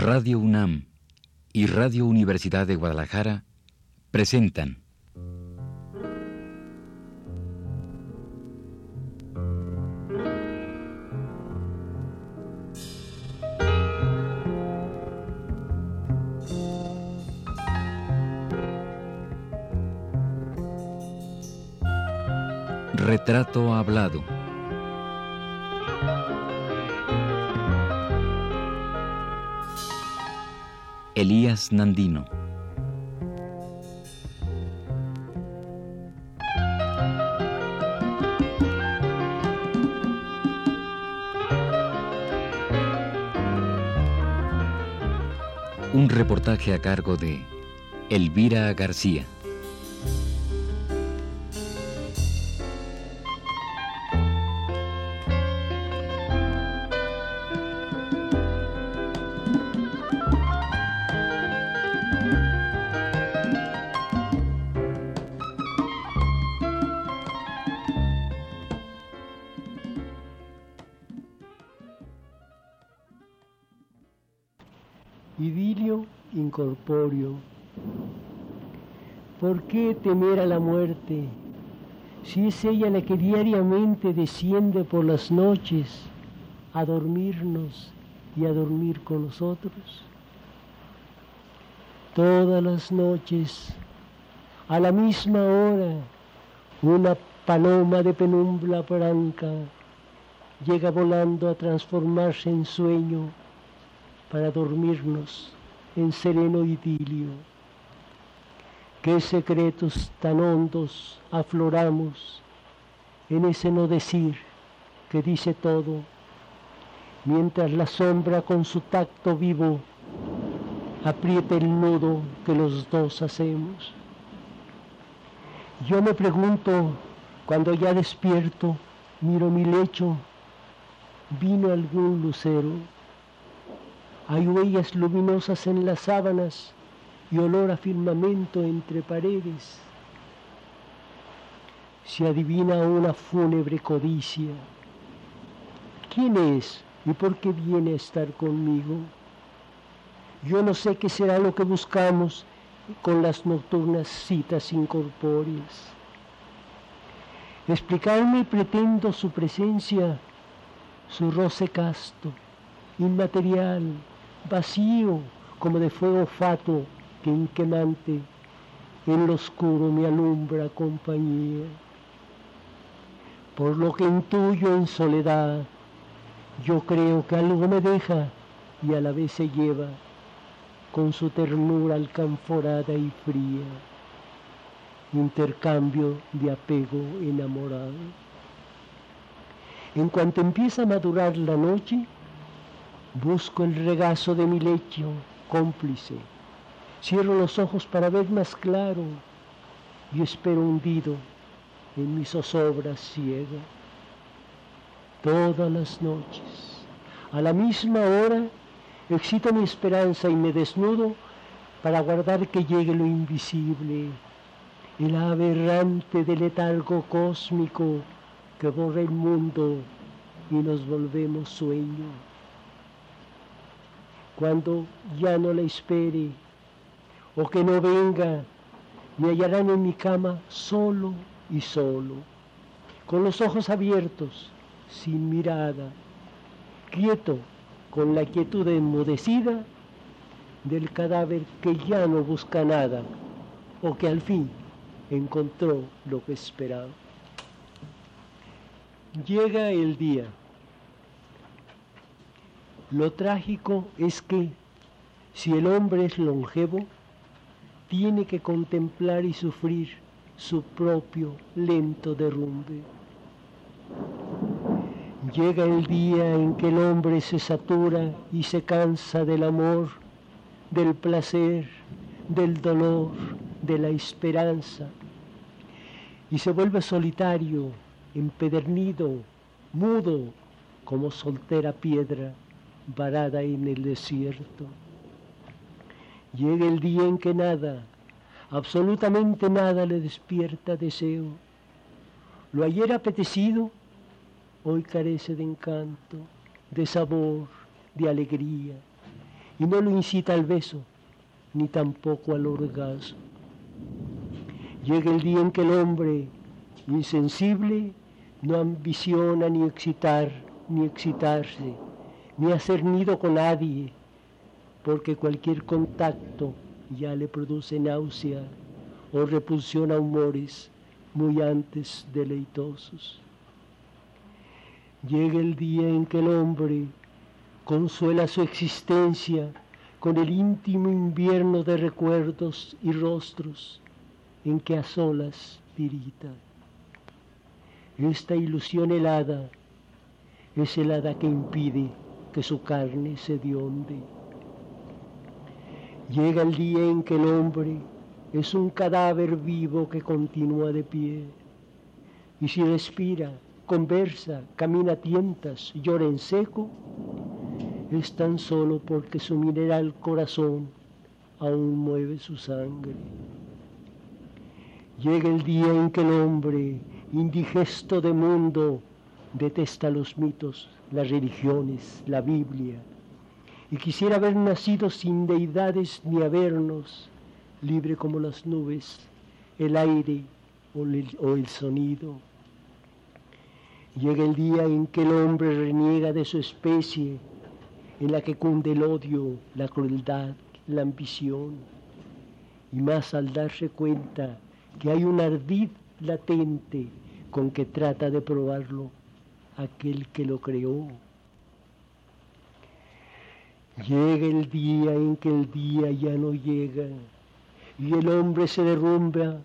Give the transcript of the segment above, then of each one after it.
Radio UNAM y Radio Universidad de Guadalajara presentan Retrato Hablado. Elías Nandino. Un reportaje a cargo de Elvira García. Incorpóreo. ¿Por qué temer a la muerte si es ella la que diariamente desciende por las noches a dormirnos y a dormir con nosotros? Todas las noches, a la misma hora, una paloma de penumbra blanca llega volando a transformarse en sueño para dormirnos en sereno idilio. Qué secretos tan hondos afloramos en ese no decir que dice todo, mientras la sombra con su tacto vivo aprieta el nudo que los dos hacemos. Yo me pregunto, cuando ya despierto, miro mi lecho, vino algún lucero hay huellas luminosas en las sábanas y olor a firmamento entre paredes. Se adivina una fúnebre codicia. ¿Quién es y por qué viene a estar conmigo? Yo no sé qué será lo que buscamos con las nocturnas citas incorpóreas. Explicarme pretendo su presencia, su roce casto, inmaterial, vacío como de fuego fato que inquemante en lo oscuro me alumbra compañía. Por lo que intuyo en soledad, yo creo que algo me deja y a la vez se lleva con su ternura alcanforada y fría, intercambio de apego enamorado. En cuanto empieza a madurar la noche, Busco el regazo de mi lecho cómplice. Cierro los ojos para ver más claro y espero hundido en mis zozobras ciega. Todas las noches, a la misma hora, excito mi esperanza y me desnudo para guardar que llegue lo invisible, el aberrante del letargo cósmico que borra el mundo y nos volvemos sueño cuando ya no la espere o que no venga, me hallarán en mi cama solo y solo, con los ojos abiertos, sin mirada, quieto, con la quietud enmudecida del cadáver que ya no busca nada o que al fin encontró lo que esperaba. Llega el día. Lo trágico es que si el hombre es longevo, tiene que contemplar y sufrir su propio lento derrumbe. Llega el día en que el hombre se satura y se cansa del amor, del placer, del dolor, de la esperanza, y se vuelve solitario, empedernido, mudo, como soltera piedra varada en el desierto. Llega el día en que nada, absolutamente nada le despierta deseo. Lo ayer apetecido, hoy carece de encanto, de sabor, de alegría. y no lo incita al beso, ni tampoco al orgasmo. Llega el día en que el hombre, insensible, no ambiciona ni excitar, ni excitarse, ni hacer nido con nadie, porque cualquier contacto ya le produce náusea o repulsión a humores muy antes deleitosos. Llega el día en que el hombre consuela su existencia con el íntimo invierno de recuerdos y rostros en que a solas tirita. Esta ilusión helada es helada que impide que su carne se dionde. Llega el día en que el hombre es un cadáver vivo que continúa de pie. Y si respira, conversa, camina tientas, llora en seco, es tan solo porque su mineral corazón aún mueve su sangre. Llega el día en que el hombre, indigesto de mundo, detesta los mitos, las religiones, la Biblia, y quisiera haber nacido sin deidades ni habernos, libre como las nubes, el aire o el, o el sonido. Llega el día en que el hombre reniega de su especie, en la que cunde el odio, la crueldad, la ambición, y más al darse cuenta que hay un ardid latente con que trata de probarlo aquel que lo creó. Llega el día en que el día ya no llega y el hombre se derrumba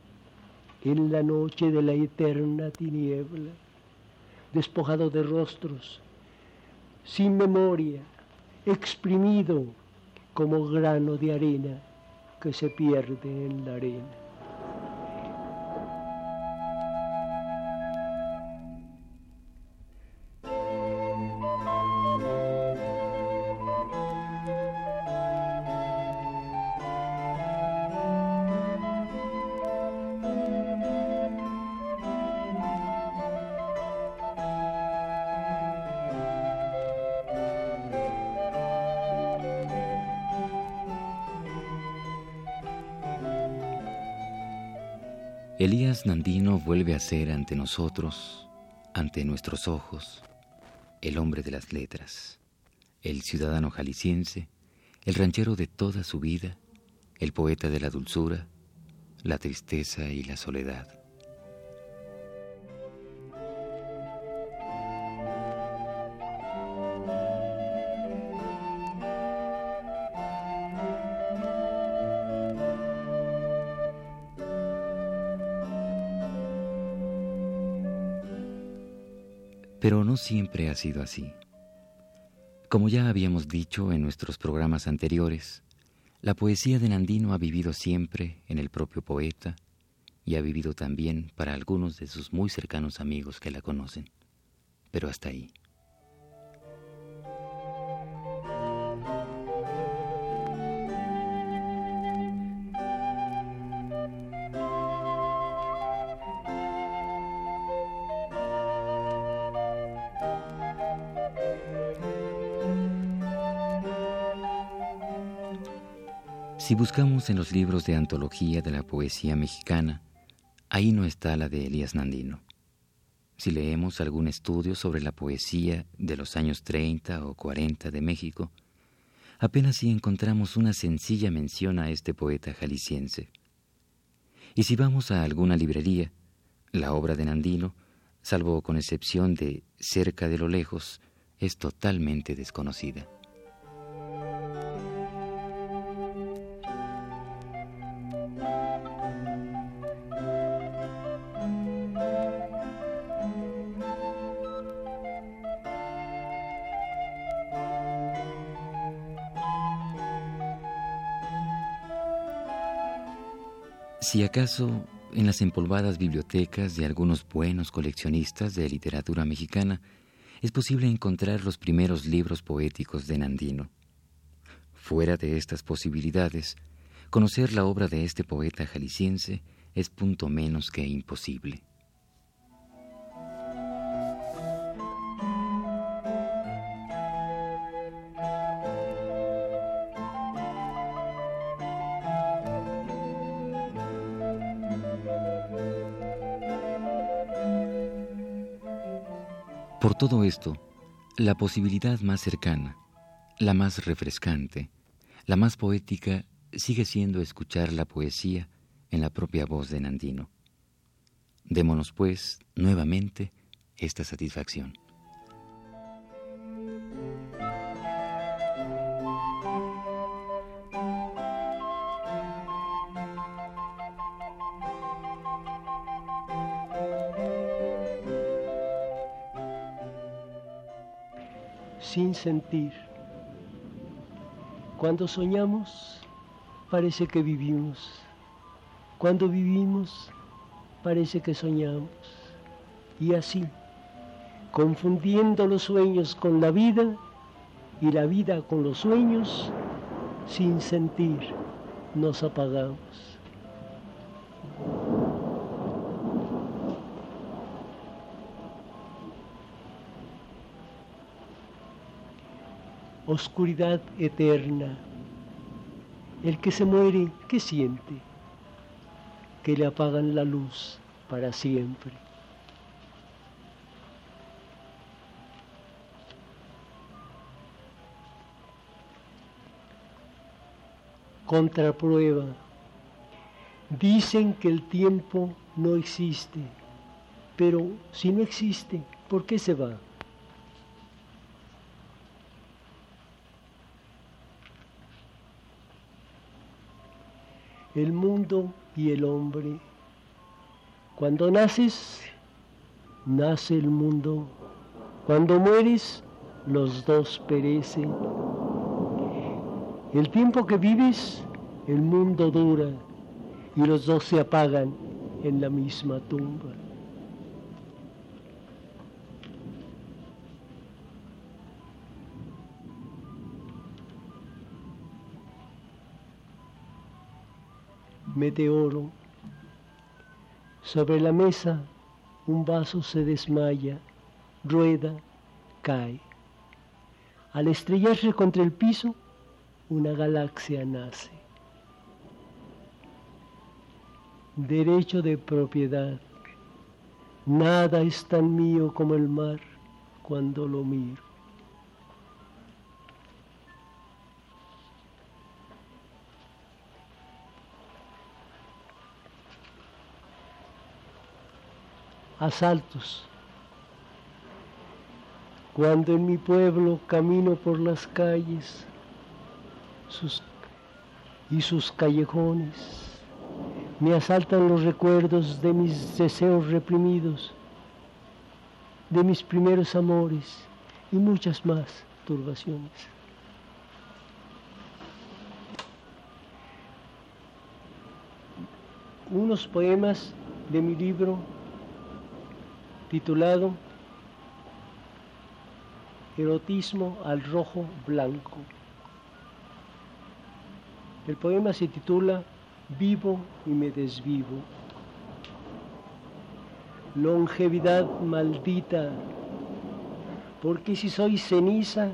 en la noche de la eterna tiniebla, despojado de rostros, sin memoria, exprimido como grano de arena que se pierde en la arena. Vuelve a ser ante nosotros, ante nuestros ojos, el hombre de las letras, el ciudadano jalisciense, el ranchero de toda su vida, el poeta de la dulzura, la tristeza y la soledad. No siempre ha sido así. Como ya habíamos dicho en nuestros programas anteriores, la poesía de Nandino ha vivido siempre en el propio poeta y ha vivido también para algunos de sus muy cercanos amigos que la conocen. Pero hasta ahí. Si buscamos en los libros de antología de la poesía mexicana, ahí no está la de Elías Nandino. Si leemos algún estudio sobre la poesía de los años 30 o 40 de México, apenas si encontramos una sencilla mención a este poeta jalisciense. Y si vamos a alguna librería, la obra de Nandino, salvo con excepción de Cerca de lo lejos, es totalmente desconocida. Si acaso en las empolvadas bibliotecas de algunos buenos coleccionistas de literatura mexicana es posible encontrar los primeros libros poéticos de Nandino. Fuera de estas posibilidades, conocer la obra de este poeta jalisciense es punto menos que imposible. Todo esto, la posibilidad más cercana, la más refrescante, la más poética sigue siendo escuchar la poesía en la propia voz de Nandino. Démonos, pues, nuevamente esta satisfacción. Sentir. Cuando soñamos, parece que vivimos. Cuando vivimos, parece que soñamos. Y así, confundiendo los sueños con la vida y la vida con los sueños, sin sentir, nos apagamos. Oscuridad eterna. El que se muere, ¿qué siente? que le apagan la luz para siempre. Contraprueba. Dicen que el tiempo no existe, pero si no existe, ¿por qué se va? El mundo y el hombre. Cuando naces, nace el mundo. Cuando mueres, los dos perecen. El tiempo que vives, el mundo dura y los dos se apagan en la misma tumba. Meteoro. Sobre la mesa un vaso se desmaya, rueda, cae. Al estrellarse contra el piso, una galaxia nace. Derecho de propiedad. Nada es tan mío como el mar cuando lo miro. Asaltos. Cuando en mi pueblo camino por las calles y sus callejones, me asaltan los recuerdos de mis deseos reprimidos, de mis primeros amores y muchas más turbaciones. Unos poemas de mi libro titulado Erotismo al rojo blanco. El poema se titula Vivo y me desvivo. Longevidad maldita, porque si soy ceniza,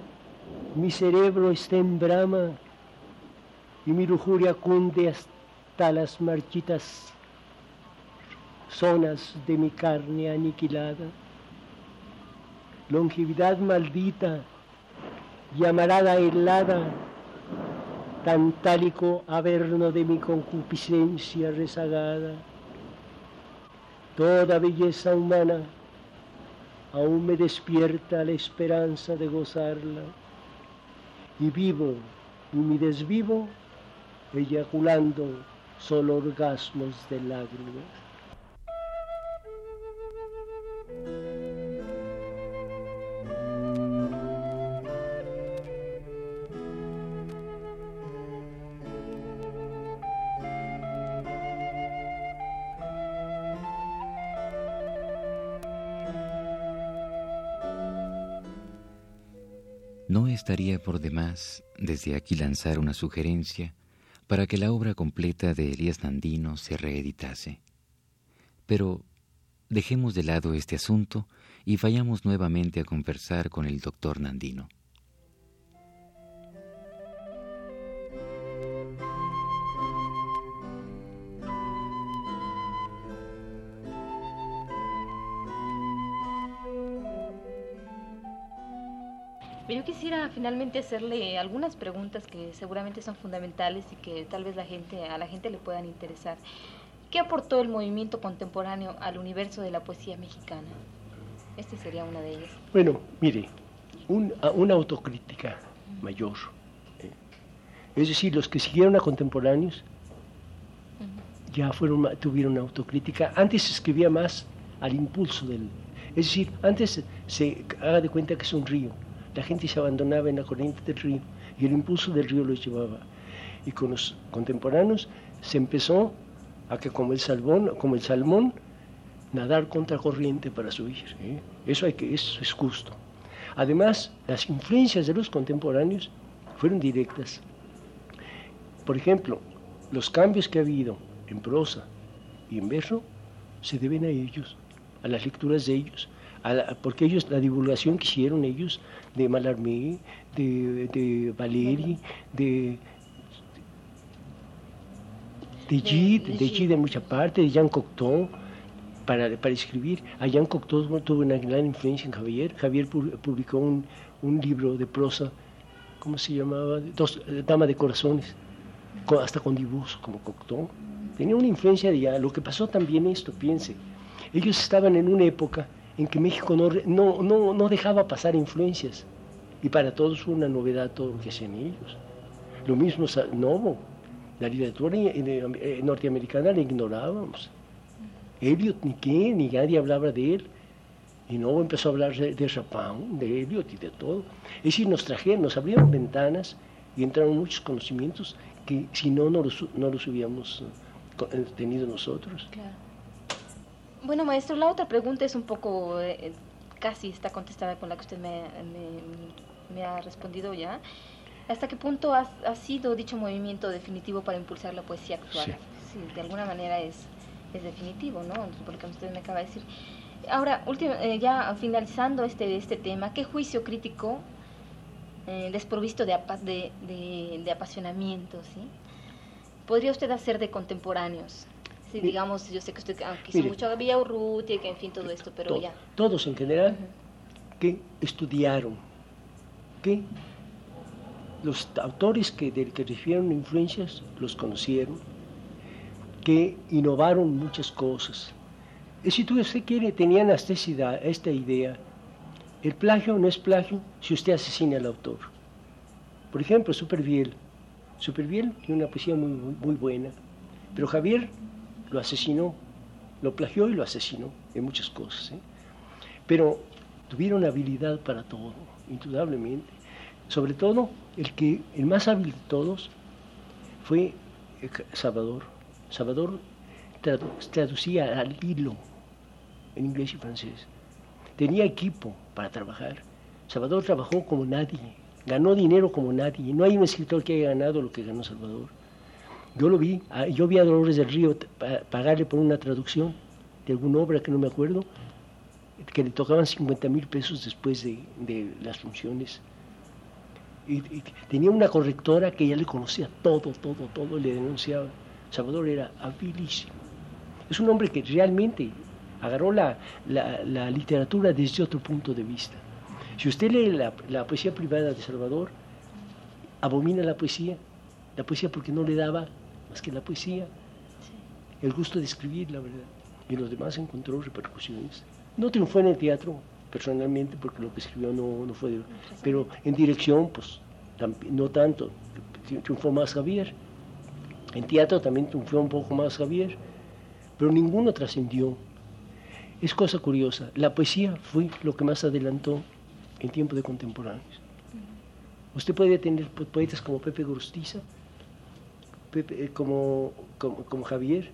mi cerebro está en brama y mi lujuria cunde hasta las marchitas zonas de mi carne aniquilada. Longevidad maldita, llamarada helada, tantálico averno de mi concupiscencia rezagada. Toda belleza humana aún me despierta la esperanza de gozarla. Y vivo y mi desvivo, eyaculando solo orgasmos de lágrimas. No estaría por demás desde aquí lanzar una sugerencia para que la obra completa de Elías Nandino se reeditase. Pero dejemos de lado este asunto y vayamos nuevamente a conversar con el doctor Nandino. Quisiera finalmente hacerle algunas preguntas que seguramente son fundamentales y que tal vez la gente, a la gente le puedan interesar. ¿Qué aportó el movimiento contemporáneo al universo de la poesía mexicana? Esta sería una de ellas. Bueno, mire, una autocrítica mayor. ¿eh? Es decir, los que siguieron a contemporáneos ya fueron, tuvieron una autocrítica. Antes se escribía más al impulso del... Es decir, antes se haga de cuenta que es un río. La gente se abandonaba en la corriente del río y el impulso del río los llevaba. Y con los contemporáneos se empezó a que como el salmón, como el salmón nadar contra corriente para subir. ¿eh? Eso, hay que, eso es justo. Además, las influencias de los contemporáneos fueron directas. Por ejemplo, los cambios que ha habido en prosa y en verso se deben a ellos, a las lecturas de ellos, porque ellos, la divulgación que hicieron ellos de Mallarmé, de, de Valeri, de, de Gide, de Gide en mucha parte, de Jean Cocteau, para, para escribir. A Jean Cocteau tuvo una gran influencia en Javier. Javier publicó un, un libro de prosa, ¿cómo se llamaba? Dos, eh, Dama de Corazones, hasta con dibujos como Cocteau. Tenía una influencia de ya. Lo que pasó también esto, piense. Ellos estaban en una época en que México no, no, no, no dejaba pasar influencias. Y para todos fue una novedad todo lo que hacían ellos. Lo mismo Novo. La literatura norteamericana la ignorábamos. Eliot ni qué, ni nadie hablaba de él. Y no empezó a hablar de, de de Eliot y de todo. Es decir, nos trajeron, nos abrieron ventanas y entraron muchos conocimientos que si no, no los, no los hubiéramos eh, eh, tenido nosotros. Claro. Bueno, maestro, la otra pregunta es un poco, eh, casi está contestada con la que usted me, me, ha respondido ya. ¿Hasta qué punto ha, ha, sido dicho movimiento definitivo para impulsar la poesía actual? Sí. sí de alguna manera es es definitivo, ¿no? Por lo que usted me acaba de decir. Ahora, eh, ya finalizando este, este tema, ¿qué juicio crítico eh, desprovisto de, de, de, apasionamiento, ¿sí? podría usted hacer de contemporáneos? Si digamos, yo sé que usted quiso mucho a Villa Urrutia, que en fin, todo esto, pero ya. Todos en general que estudiaron, que los autores que, que recibieron influencias los conocieron, que innovaron muchas cosas. Y si usted quiere, tenían hasta esta idea. El plagio no es plagio si usted asesina al autor. Por ejemplo, Superviel. Superviel tiene una poesía muy, muy buena, pero Javier lo asesinó, lo plagió y lo asesinó en muchas cosas. ¿eh? Pero tuvieron habilidad para todo, indudablemente. Sobre todo, el, que, el más hábil de todos fue Salvador. Salvador traducía al hilo en inglés y francés. Tenía equipo para trabajar. Salvador trabajó como nadie, ganó dinero como nadie. No hay un escritor que haya ganado lo que ganó Salvador. Yo lo vi, ah, yo vi a Dolores del Río pagarle por una traducción de alguna obra que no me acuerdo, que le tocaban 50 mil pesos después de, las funciones. Y, tenía una correctora que ya le conocía todo, todo, todo, le denunciaba. Salvador era habilísimo. Es un hombre que realmente agarró la, literatura desde otro punto de vista. Si usted lee la, poesía privada de Salvador, abomina la poesía, la poesía porque no le daba más que la poesía, el gusto de escribir, la verdad. Y los demás encontró repercusiones. No triunfó en el teatro, personalmente, porque lo que escribió no, no fue... pero en dirección, pues, no tanto. Triunfó más Javier. En teatro también triunfó un poco más Javier, pero ninguno trascendió. Es cosa curiosa, la poesía fue lo que más adelantó en tiempo de contemporáneos. Usted puede tener poetas como Pepe Gorostiza, eh, como, como, Javier,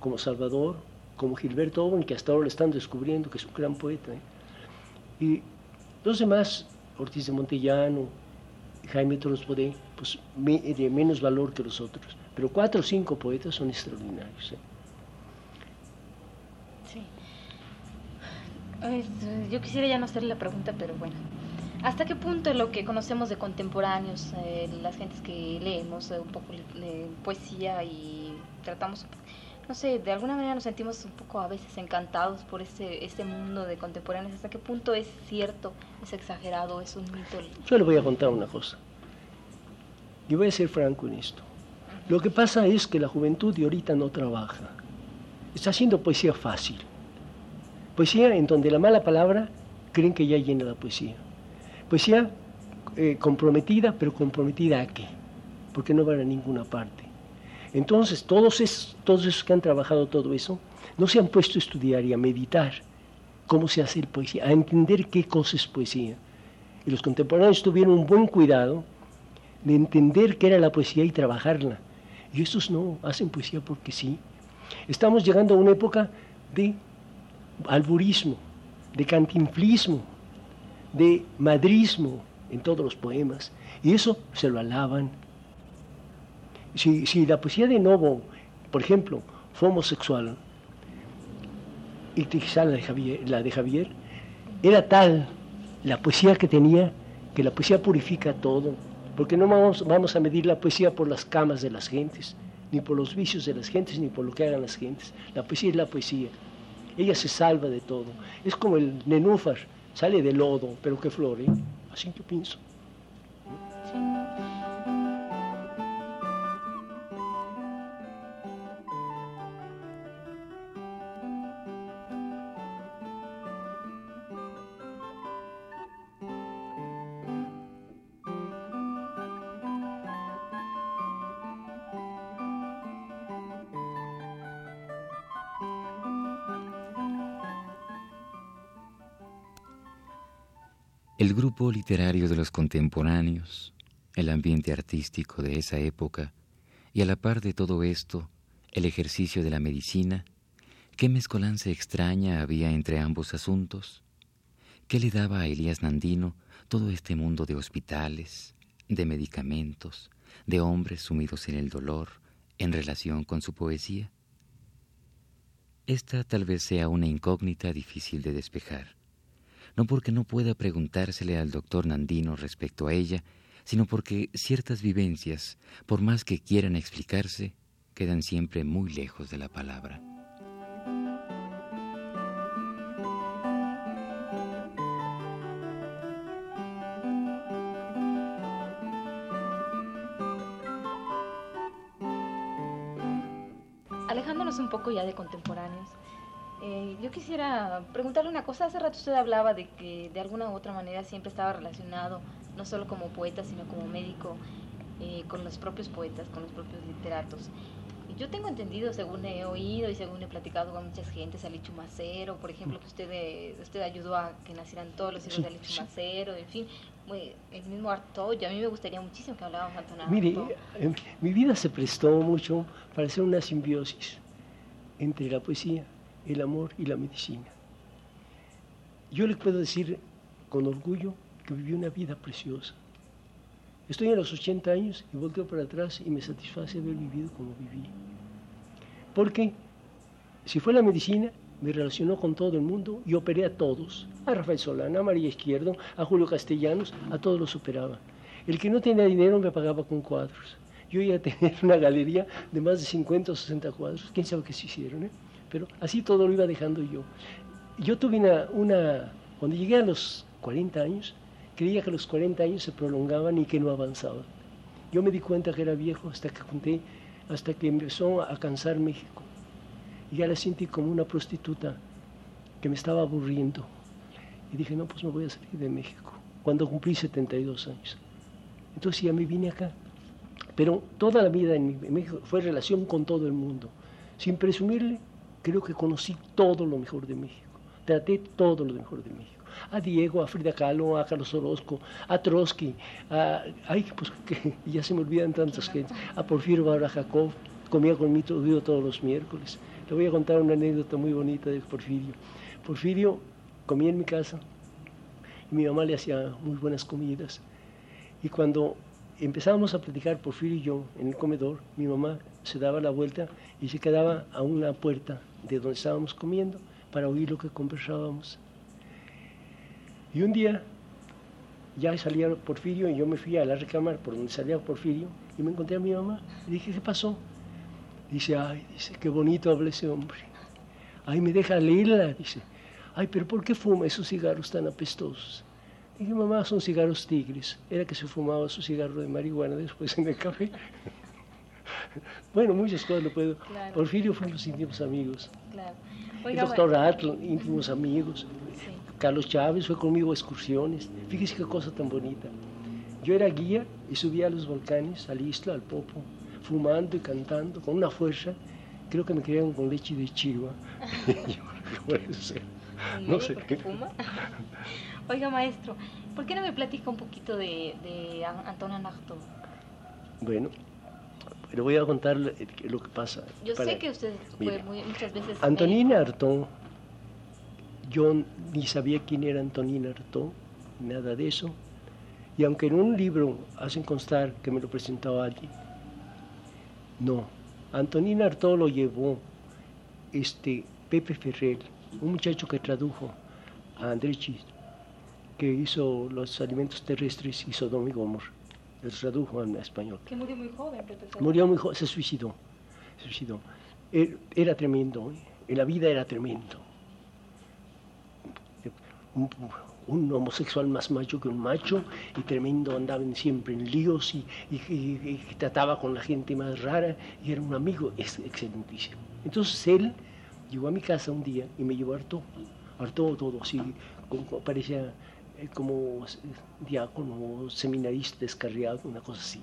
como Salvador, como Gilberto Owen, que hasta ahora lo están descubriendo, que es un gran poeta. ¿eh? Y los demás, Ortiz de Montellano, Jaime Torres Bodé, pues de menos valor que los otros. Pero cuatro o cinco poetas son extraordinarios. ¿eh? Sí. yo quisiera ya no hacerle la pregunta, pero bueno. ¿Hasta qué punto lo que conocemos de contemporáneos, eh, las gentes que leemos eh, un poco poesía y tratamos no sé, de alguna manera nos sentimos un poco a veces encantados por este, este mundo de contemporáneos. ¿Hasta qué punto es cierto, es exagerado, es un mito? Yo le voy a contar una cosa. Y voy a ser franco en esto. Lo que pasa es que la juventud de ahorita no trabaja. Está haciendo poesía fácil. Poesía en donde la mala palabra creen que ya llena la poesía. Poesía eh, comprometida, pero comprometida a qué? Porque no van a ninguna parte. Entonces, todos esos, todos esos que han trabajado todo eso, no se han puesto a estudiar y a meditar cómo se hace poesía, a entender qué cosa es poesía. Y los contemporáneos tuvieron un buen cuidado de entender qué era la poesía y trabajarla. Y estos no, hacen poesía porque sí. Estamos llegando a una época de alburismo, de cantinflismo, de madrismo en todos los poemas. Y eso se lo alaban. Si, si la poesía de Novo, por ejemplo, fue homosexual, y quizá la de, Javier, la de Javier, era tal la poesía que tenía que la poesía purifica todo, porque no vamos, vamos a medir la poesía por las camas de las gentes, ni por los vicios de las gentes, ni por lo que hagan las gentes. La poesía es la poesía. Ella se salva de todo. Es como el nenúfar, sale de lodo, pero que flore. Así yo pienso. El grupo literario de los contemporáneos, el ambiente artístico de esa época y a la par de todo esto, el ejercicio de la medicina, ¿qué mezcolanza extraña había entre ambos asuntos? ¿Qué le daba a Elías Nandino todo este mundo de hospitales, de medicamentos, de hombres sumidos en el dolor en relación con su poesía? Esta tal vez sea una incógnita difícil de despejar no porque no pueda preguntársele al doctor Nandino respecto a ella, sino porque ciertas vivencias, por más que quieran explicarse, quedan siempre muy lejos de la palabra. Alejándonos un poco ya de contemporáneos, eh, yo quisiera preguntarle una cosa. Hace rato usted hablaba de que de alguna u otra manera siempre estaba relacionado, no solo como poeta, sino como médico, eh, con los propios poetas, con los propios literatos. Yo tengo entendido, según he oído y según he platicado con muchas gentes, Alichu Macero, por ejemplo, que usted, eh, usted ayudó a que nacieran todos los hijos de Alichu Macero, en fin, el mismo Artoyo. A mí me gustaría muchísimo que habláramos Antonio Mire, mi vida se prestó mucho para hacer una simbiosis entre la poesía el amor y la medicina. Yo le puedo decir con orgullo que viví una vida preciosa. Estoy en los 80 años y volteo para atrás y me satisface haber vivido como viví. Porque si fue la medicina, me relacionó con todo el mundo y operé a todos. A Rafael Solana, a María Izquierdo, a Julio Castellanos, a todos los operaba. El que no tenía dinero me pagaba con cuadros. Yo iba a tener una galería de más de 50 o 60 cuadros. ¿Quién sabe qué se hicieron? Eh? Pero así todo lo iba dejando yo. Yo tuve una, cuando llegué a los 40 años, creía que los 40 años se prolongaban y que no avanzaban. Yo me di cuenta que era viejo hasta que junté, hasta que empezó a cansar México. Y ya la sentí como una prostituta que me estaba aburriendo. Y dije, no, pues me voy a salir de México, cuando cumplí 72 años. Entonces ya me vine acá. Pero toda la vida en México fue relación con todo el mundo, sin presumirle creo que conocí todo lo mejor de México. Traté todo lo mejor de México. A Diego, a Frida Kahlo, a Carlos Orozco, a Trotsky, a, ay, pues que ya se me olvidan tantas gentes, a Porfirio Barra Jacob, comía conmigo todos los miércoles. Le voy a contar una anécdota muy bonita de Porfirio. Porfirio comía en mi casa y mi mamá le hacía muy buenas comidas. Y cuando empezábamos a platicar, Porfirio y yo, en el comedor, mi mamá se daba la vuelta y se quedaba a una puerta de donde estábamos comiendo para oír lo que conversábamos. Y un día ya salía Porfirio y yo me fui a la recámara por donde salía Porfirio y me encontré a mi mamá y dije, ¿qué pasó? Dice, ay, dice, qué bonito habla ese hombre. Ay, me deja leerla, dice. Ay, pero ¿por qué fuma esos cigarros tan apestosos? Dije, mamá, son cigarros tigres. Era que se fumaba su cigarro de marihuana después en el café. bueno, muchas cosas lo puedo. Porfirio fuimos íntimos amigos. Claro. el doctor Atl, íntimos amigos. Carlos Chávez fue conmigo a excursiones. Fíjese qué cosa tan bonita. Yo era guía y subía a los volcanes, al Isla, al Popo, fumando y cantando con una fuerza. Creo que me querían con leche de chiva. no sé. qué fuma? Oiga, maestro, ¿por qué no me platica un poquito de, de Antonio Narto? Bueno, le voy a contar lo que pasa. Yo sé que usted fue muchas veces... Antonina Artón, yo ni sabía quién era Antonina Artón, nada de eso. Y aunque en un libro hacen constar que me lo presentó alguien, no. Antonina Artón lo llevó este Pepe Ferrer, un muchacho que tradujo a Andrés Chist que hizo los alimentos terrestres, hizo Don Gomor, el tradujo en español. Que murió muy joven. Murió muy joven, se suicidó. Se suicidó. Er, era tremendo, ¿eh? en la vida era tremendo. Un, un, homosexual más macho que un macho y tremendo, andaban siempre en líos y, y, trataba con la gente más rara y era un amigo excelentísimo. Entonces él llegó a mi casa un día y me llevó harto, harto todo así, como parecía como diácono, seminarista descarriado, una cosa así,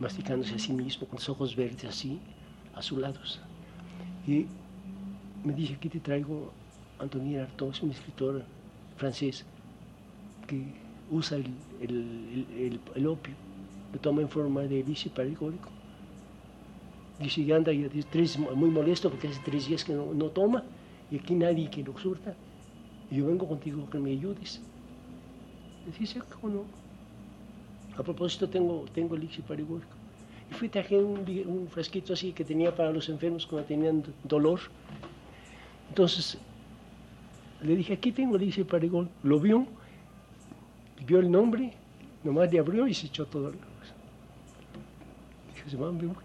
masticándose a sí mismo, con los ojos verdes así, azulados. Y me dije, aquí te traigo Antonin Artaud, un escritor francés que usa el, el, opio, lo toma en forma de vicio paragórico. Dice, y anda ya tres, muy molesto porque hace tres días que no, no toma y aquí nadie que lo surta. Y yo vengo contigo que me ayudes. Dice, ¿cómo no? A propósito, tengo, tengo elixir parigórico. Y fui, traje un, frasquito así que tenía para los enfermos cuando tenían dolor. Entonces, le dije, aquí tengo elixir parigol. Lo vio, vio el nombre, nomás le abrió y se echó todo. Dije,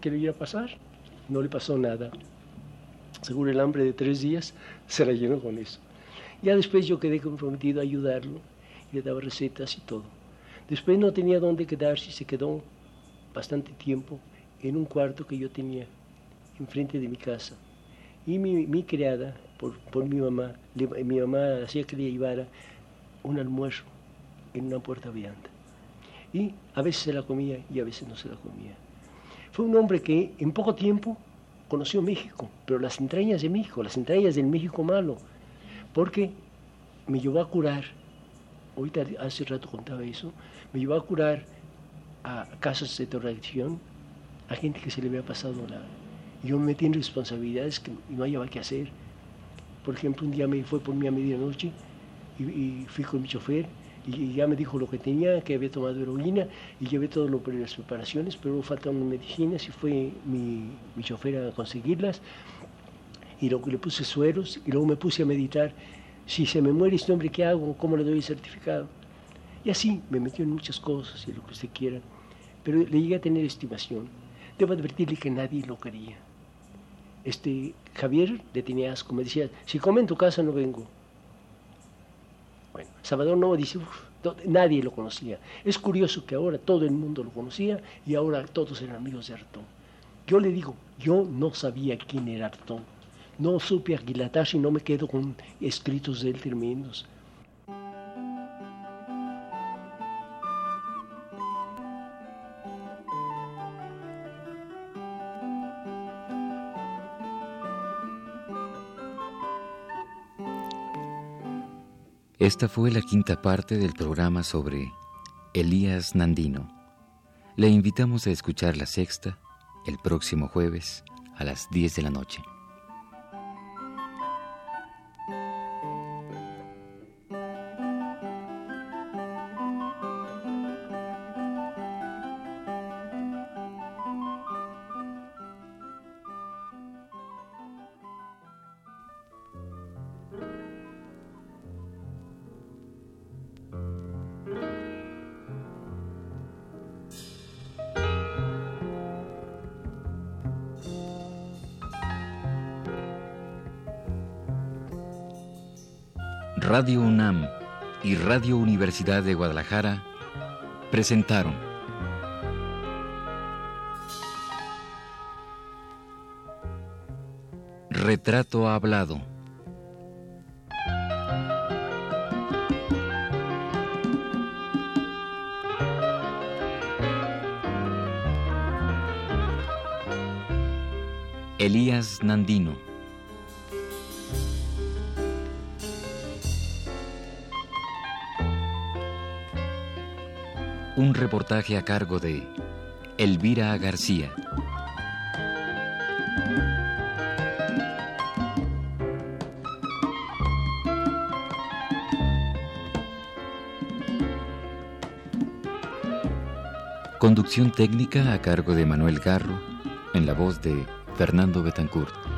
¿qué le iba a pasar? No le pasó nada. Seguro el hambre de tres días se la llenó con eso. Ya después yo quedé comprometido a ayudarlo le daba recetas y todo. Después no tenía dónde quedarse y se quedó bastante tiempo en un cuarto que yo tenía enfrente de mi casa. Y mi, criada, por, mi mamá, mi mamá hacía que le llevara un almuerzo en una puerta abierta. Y a veces se la comía y a veces no se la comía. Fue un hombre que en poco tiempo conoció México, pero las entrañas de México, las entrañas del México malo, porque me llevó a curar ahorita hace rato contaba eso, me llevó a curar a casos de drogadicción, a gente que se le había pasado la... Yo me metí en responsabilidades que no había que hacer. Por ejemplo, un día me fue por mí a medianoche y, fui con mi chofer y ya me dijo lo que tenía, que había tomado heroína y llevé por las preparaciones, pero faltaban medicinas y fue mi, mi chofer a conseguirlas y luego le puse sueros y luego me puse a meditar si se me muere este hombre, ¿qué hago? ¿Cómo le doy el certificado? Y así me metió en muchas cosas y lo que usted quiera, pero le llegué a tener estimación. Debo advertirle que nadie lo quería. Este, Javier le tenía asco, me decía, si come en tu casa no vengo. Bueno, Salvador no dice, nadie lo conocía. Es curioso que ahora todo el mundo lo conocía y ahora todos eran amigos de Artón. Yo le digo, yo no sabía quién era Artón no supe aquilatar y no me quedo con escritos de él. Esta fue la quinta parte del programa sobre Elías Nandino. Le invitamos a escuchar la sexta el próximo jueves a las 10 de la noche. Radio UNAM y Radio Universidad de Guadalajara presentaron Retrato Hablado. Elías Nandino. Un reportaje a cargo de Elvira García. Conducción técnica a cargo de Manuel Garro, en la voz de Fernando Betancourt.